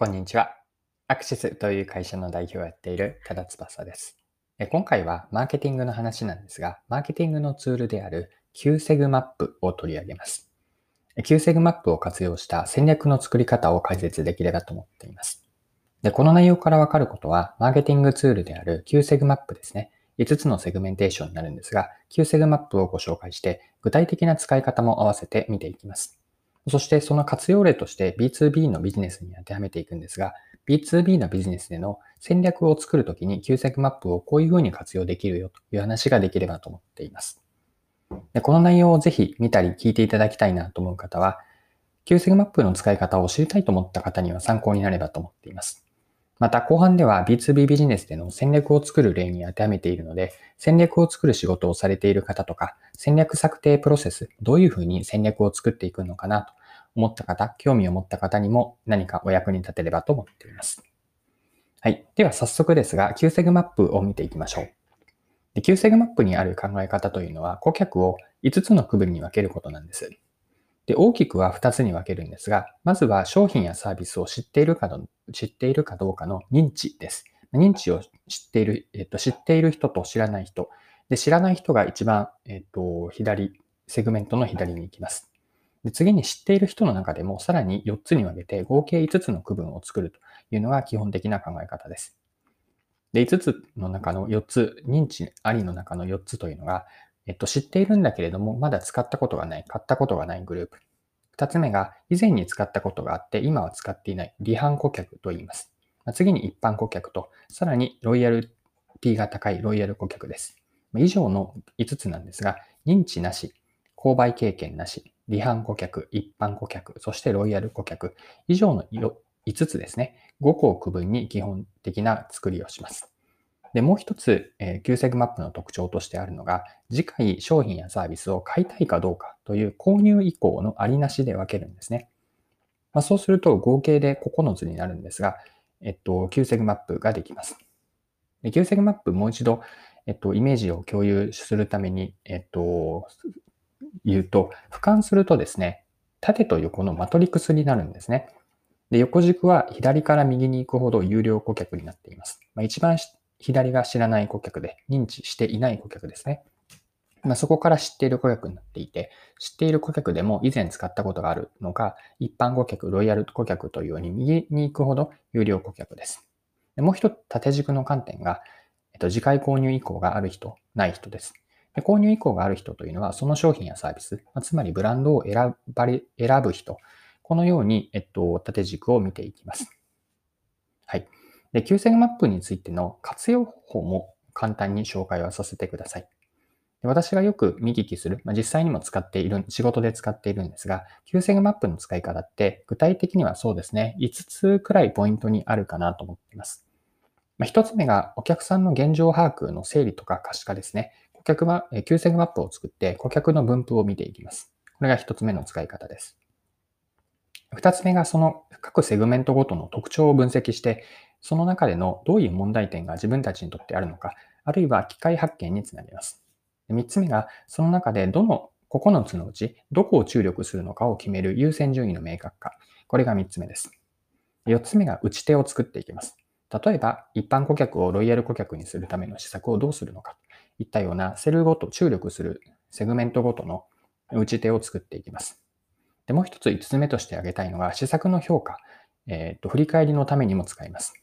こんにちは。アクシスという会社の代表をやっている多田翼です。今回はマーケティングの話なんですが、マーケティングのツールである 9セグマップを取り上げます。QSEG マップを活用した戦略の作り方を解説できればと思っています。でこの内容からわかることは、マーケティングツールである 9セグマップですね。5つのセグメンテーションになるんですが、QSEG マップをご紹介して、具体的な使い方も合わせて見ていきます。そしてその活用例として B2B のビジネスに当てはめていくんですが、B2B のビジネスでの戦略を作るときに QSEC マップをこういうふうに活用できるよという話ができればと思っています。でこの内容をぜひ見たり聞いていただきたいなと思う方は、QSEC マップの使い方を知りたいと思った方には参考になればと思っています。また後半では B2B ビジネスでの戦略を作る例に当てはめているので、戦略を作る仕事をされている方とか、戦略策定プロセス、どういうふうに戦略を作っていくのかなと思った方、興味を持った方にも何かお役に立てればと思っています。はい。では早速ですが、QSEG マップを見ていきましょう。で QSEG マップにある考え方というのは、顧客を5つの区分に分けることなんです。で大きくは2つに分けるんですが、まずは商品やサービスを知っているかど知っているかどうかの認知です。認知を知っている、えっと、知っている人と知らない人。で知らない人が一番、えっと、左、セグメントの左に行きます。で次に知っている人の中でもさらに4つに分けて合計5つの区分を作るというのが基本的な考え方です。で、5つの中の4つ、認知ありの中の4つというのが、えっと、知っているんだけれども、まだ使ったことがない、買ったことがないグループ。2つ目が、以前に使ったことがあって、今は使っていない離反顧客と言います。次に一般顧客と、さらにロイヤルティが高いロイヤル顧客です。以上の5つなんですが、認知なし、購買経験なし、離反顧客、一般顧客、そしてロイヤル顧客、以上の5つですね、5個を区分に基本的な作りをします。で、もう一つ、えー、Q セグマップの特徴としてあるのが、次回商品やサービスを買いたいかどうかという購入意向のありなしで分けるんですね。まあ、そうすると合計で9つになるんですが、えっと、9セグマップができます。で 9セグマップもう一度、えっと、イメージを共有するために、えっと、言うと、俯瞰するとですね、縦と横のマトリックスになるんですね。で、横軸は左から右に行くほど優良顧客になっています。まあ、一番左が知らない顧客で、認知していない顧客ですね。まあ、そこから知っている顧客になっていて、知っている顧客でも以前使ったことがあるのが、一般顧客、ロイヤル顧客というように右に行くほど優良顧客です。でもう一つ縦軸の観点が、えっと、次回購入以降がある人、ない人です。購入意向がある人というのは、その商品やサービス、つまりブランドを選ばれ選ぶ人、このように、えっと、縦軸を見ていきます。はい。で、Q セグマップについての活用方法も簡単に紹介をさせてください。私がよく見聞きする、まあ、実際にも使っている、仕事で使っているんですが、Q セグマップの使い方って、具体的にはそうですね、5つくらいポイントにあるかなと思っています。まあ、1つ目がお客さんの現状把握の整理とか可視化ですね。客は、Q セグマップを作って顧客の分布を見ていきます。これが一つ目の使い方です。二つ目がその各セグメントごとの特徴を分析して、その中でのどういう問題点が自分たちにとってあるのか、あるいは機械発見につなげます。三つ目がその中でどの9つのうちどこを注力するのかを決める優先順位の明確化。これが三つ目です。四つ目が打ち手を作っていきます。例えば、一般顧客をロイヤル顧客にするための施策をどうするのか。いったようなセルごと注力するセグメントごとの打ち手を作っていきます。でもう一つ5つ目として挙げたいのが施策の評価、えーと、振り返りのためにも使います。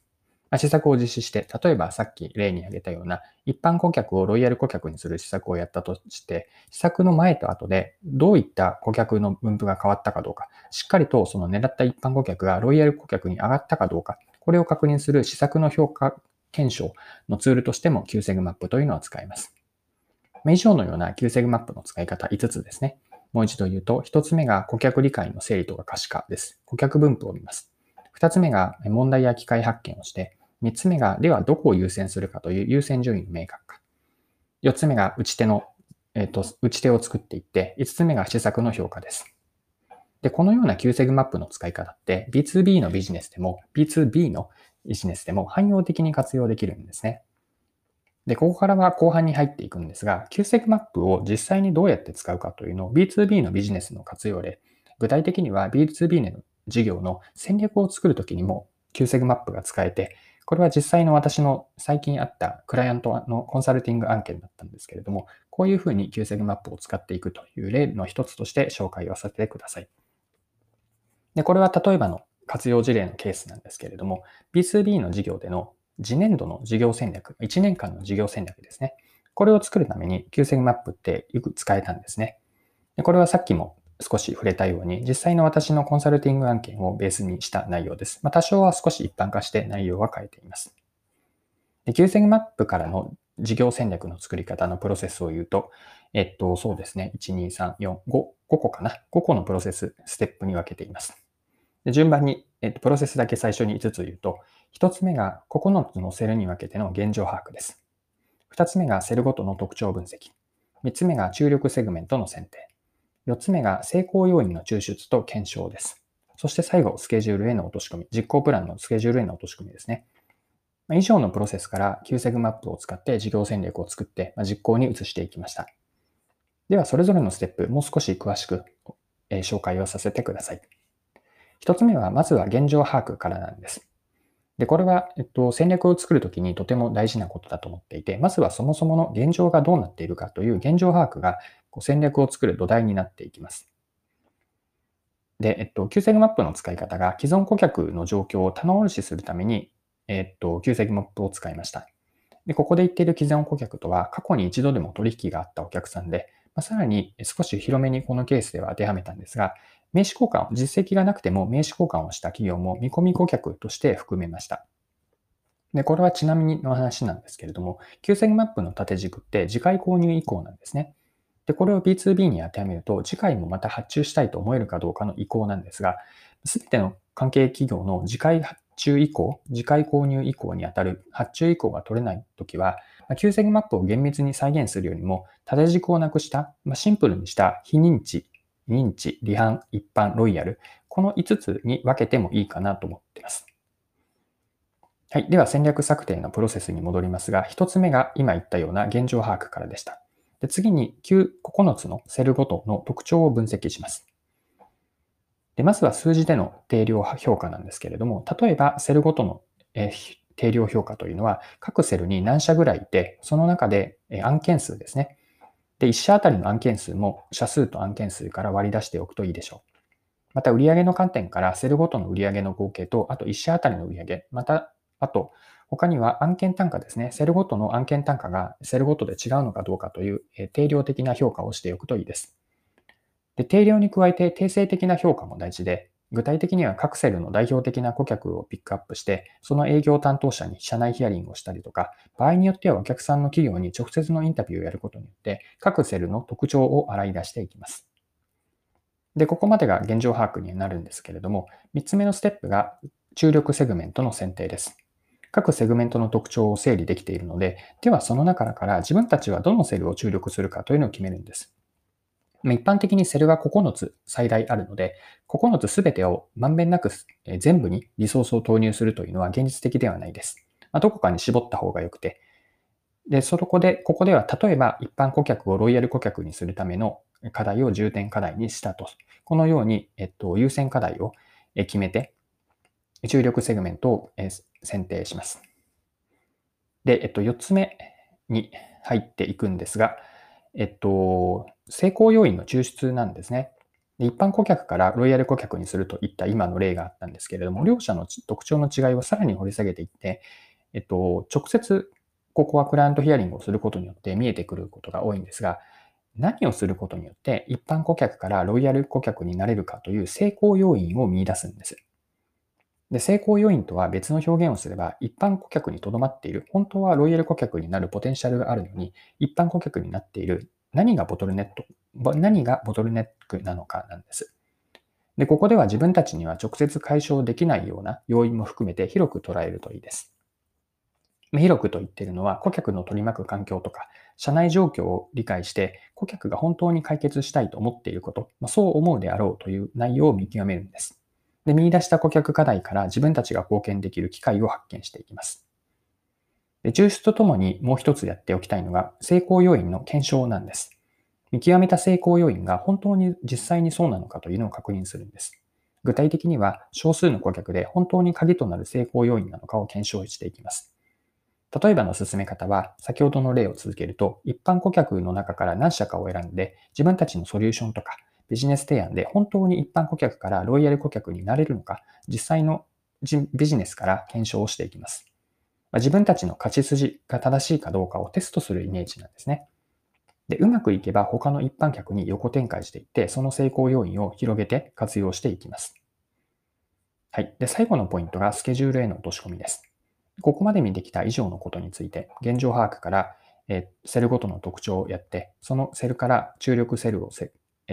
施策を実施して、例えばさっき例に挙げたような一般顧客をロイヤル顧客にする施策をやったとして、施策の前と後でどういった顧客の分布が変わったかどうか、しっかりとその狙った一般顧客がロイヤル顧客に上がったかどうか、これを確認する施策の評価検証のツールとしても QSEG マップというのは使います。以上のような QSEG マップの使い方5つですね。もう一度言うと、1つ目が顧客理解の整理とか可視化です。顧客分布を見ます。2つ目が問題や機械発見をして、3つ目がではどこを優先するかという優先順位の明確化。4つ目が打ち手の、えっ、ー、と、打ち手を作っていって、5つ目が施策の評価です。で、このような QSEG マップの使い方って B2B のビジネスでも B2B のビジネスでも汎用的に活用できるんですね。で、ここからは後半に入っていくんですが、QSEC マップを実際にどうやって使うかというのを B2B のビジネスの活用例、具体的には B2B の事業の戦略を作るときにも9セグマップが使えて、これは実際の私の最近あったクライアントのコンサルティング案件だったんですけれども、こういうふうに9セグマップを使っていくという例の一つとして紹介をさせてください。で、これは例えばの活用事例のケースなんですけれども、B2B の事業での次年度の事業戦略、1年間の事業戦略ですね。これを作るために Q セグマップってよく使えたんですね。でこれはさっきも少し触れたように、実際の私のコンサルティング案件をベースにした内容です。まあ、多少は少し一般化して内容は変えています。で Q セグマップからの事業戦略の作り方のプロセスを言うと、えっと、そうですね。1、2、3、4、5、5個かな。5個のプロセス、ステップに分けています。で順番に、えっと、プロセスだけ最初に5つ言うと、1つ目が9つのセルに分けての現状把握です。2つ目がセルごとの特徴分析。3つ目が注力セグメントの選定。4つ目が成功要因の抽出と検証です。そして最後、スケジュールへの落とし込み。実行プランのスケジュールへの落とし込みですね。以上のプロセスから Q セグマップを使って事業戦略を作って実行に移していきました。では、それぞれのステップ、もう少し詳しく紹介をさせてください。一つ目は、まずは現状把握からなんです。で、これは、えっと、戦略を作るときにとても大事なことだと思っていて、まずはそもそもの現状がどうなっているかという現状把握がこう戦略を作る土台になっていきます。で、えっと、Q セグマップの使い方が既存顧客の状況を棚卸しするために、えっと、Q セグマップを使いました。で、ここで言っている既存顧客とは過去に一度でも取引があったお客さんで、ま、さらに少し広めにこのケースでは当てはめたんですが、名刺交換を、実績がなくても名刺交換をした企業も見込み顧客として含めました。で、これはちなみにの話なんですけれども、Q セグマップの縦軸って次回購入以降なんですね。で、これを B2B に当てはめると、次回もまた発注したいと思えるかどうかの意向なんですが、すべての関係企業の次回発注以降、次回購入以降にあたる発注以降が取れないときは、Q セグマップを厳密に再現するよりも、縦軸をなくした、ま、シンプルにした非認知認知、離反、一般、ロイヤル、この5つに分けてもいいかなと思っています。はい。では戦略策定のプロセスに戻りますが、1つ目が今言ったような現状把握からでした。で次に9、9つのセルごとの特徴を分析します。でまずは数字での定量評価なんですけれども、例えばセルごとの、え定量評価というのは、各セルに何社ぐらいいて、その中で案件数ですね。で、1社あたりの案件数も社数と案件数から割り出しておくといいでしょう。また、売上の観点からセルごとの売上の合計と、あと1社あたりの売上、また、あと、他には案件単価ですね。セルごとの案件単価がセルごとで違うのかどうかという定量的な評価をしておくといいです。で定量に加えて定性的な評価も大事で、具体的には各セルの代表的な顧客をピックアップして、その営業担当者に社内ヒアリングをしたりとか、場合によってはお客さんの企業に直接のインタビューをやることによって、各セルの特徴を洗い出していきます。で、ここまでが現状把握になるんですけれども、3つ目のステップが注力セグメントの選定です。各セグメントの特徴を整理できているので、ではその中から自分たちはどのセルを注力するかというのを決めるんです。一般的にセルが9つ最大あるので、9つすべてをまんべんなく全部にリソースを投入するというのは現実的ではないです。まあ、どこかに絞った方が良くて。で、そこで、ここでは例えば一般顧客をロイヤル顧客にするための課題を重点課題にしたと。このように、えっと、優先課題を決めて、注力セグメントを選定します。で、えっと、4つ目に入っていくんですが、えっと、成功要因の抽出なんですね。一般顧客からロイヤル顧客にするといった今の例があったんですけれども、両者の特徴の違いをさらに掘り下げていって、えっと、直接ここはクライアントヒアリングをすることによって見えてくることが多いんですが、何をすることによって一般顧客からロイヤル顧客になれるかという成功要因を見出すんです。で、成功要因とは別の表現をすれば、一般顧客にとどまっている、本当はロイヤル顧客になるポテンシャルがあるのに、一般顧客になっている、何がボトルネット、何がボトルネックなのかなんです。で、ここでは自分たちには直接解消できないような要因も含めて広く捉えるといいです。広くと言っているのは、顧客の取り巻く環境とか、社内状況を理解して、顧客が本当に解決したいと思っていること、ま、そう思うであろうという内容を見極めるんです。で、見出した顧客課題から自分たちが貢献できる機会を発見していきます。で抽出とともにもう一つやっておきたいのが、成功要因の検証なんです。見極めた成功要因が本当に実際にそうなのかというのを確認するんです。具体的には少数の顧客で本当に鍵となる成功要因なのかを検証していきます。例えばの進め方は、先ほどの例を続けると、一般顧客の中から何社かを選んで、自分たちのソリューションとかビジネス提案で本当に一般顧客からロイヤル顧客になれるのか、実際のビジネスから検証をしていきます。自分たちの勝ち筋が正しいかどうかをテストするイメージなんですね。で、うまくいけば他の一般客に横展開していって、その成功要因を広げて活用していきます。はい。で、最後のポイントがスケジュールへの落とし込みです。ここまで見てきた以上のことについて、現状把握から、えセルごとの特徴をやって、そのセルから注力セルを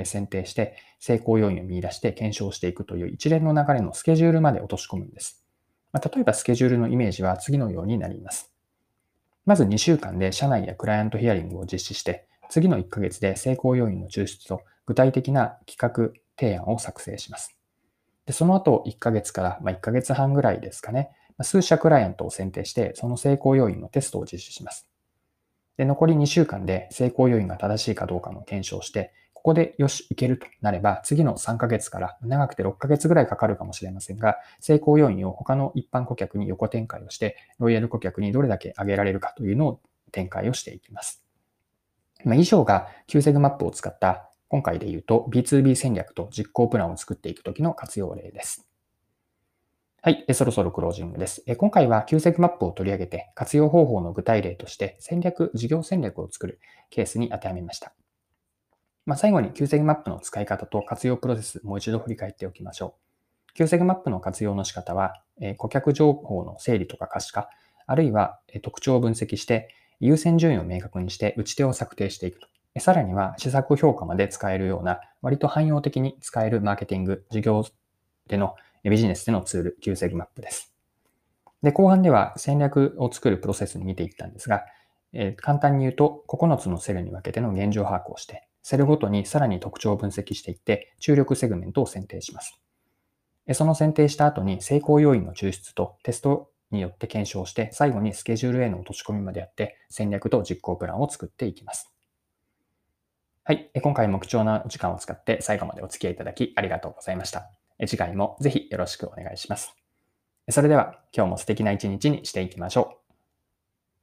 選定して、成功要因を見出して検証していくという一連の流れのスケジュールまで落とし込むんです。ま例えばスケジュールのイメージは次のようになります。まず2週間で社内やクライアントヒアリングを実施して、次の1ヶ月で成功要因の抽出と具体的な企画提案を作成します。でその後1ヶ月から、ま1ヶ月半ぐらいですかね、数社クライアントを選定して、その成功要因のテストを実施します。で残り2週間で成功要因が正しいかどうかの検証して、ここでよし、いけるとなれば、次の3ヶ月から長くて6ヶ月ぐらいかかるかもしれませんが、成功要因を他の一般顧客に横展開をして、ロイヤル顧客にどれだけ上げられるかというのを展開をしていきます。ま、以上が QSEG マップを使った今回で言うと B2B 戦略と実行プランを作っていくときの活用例です。はい、そろそろクロージングです。今回は QSEG マップを取り上げて活用方法の具体例として戦略、事業戦略を作るケースに当てはめました。まあ、最後に QSEG マップの使い方と活用プロセス、もう一度振り返っておきましょう。QSEG マップの活用の仕方は、え顧客情報の整理とか可視化、あるいは特徴を分析して優先順位を明確にして打ち手を策定していくと。さらには施策評価まで使えるような割と汎用的に使えるマーケティング、事業でのビジネスでのツール、旧セグマップです。で、後半では戦略を作るプロセスに見ていったんですが、え、簡単に言うと9つのセルに分けての現状把握をして、セルごとにさらに特徴を分析していって、注力セグメントを選定します。その選定した後に成功要因の抽出とテストによって検証して、最後にスケジュールへの落とし込みまでやって、戦略と実行プランを作っていきます。はい。今回も貴重な時間を使って最後までお付き合いいただきありがとうございました。次回もぜひよろしくお願いします。それでは今日も素敵な一日にしていきましょう。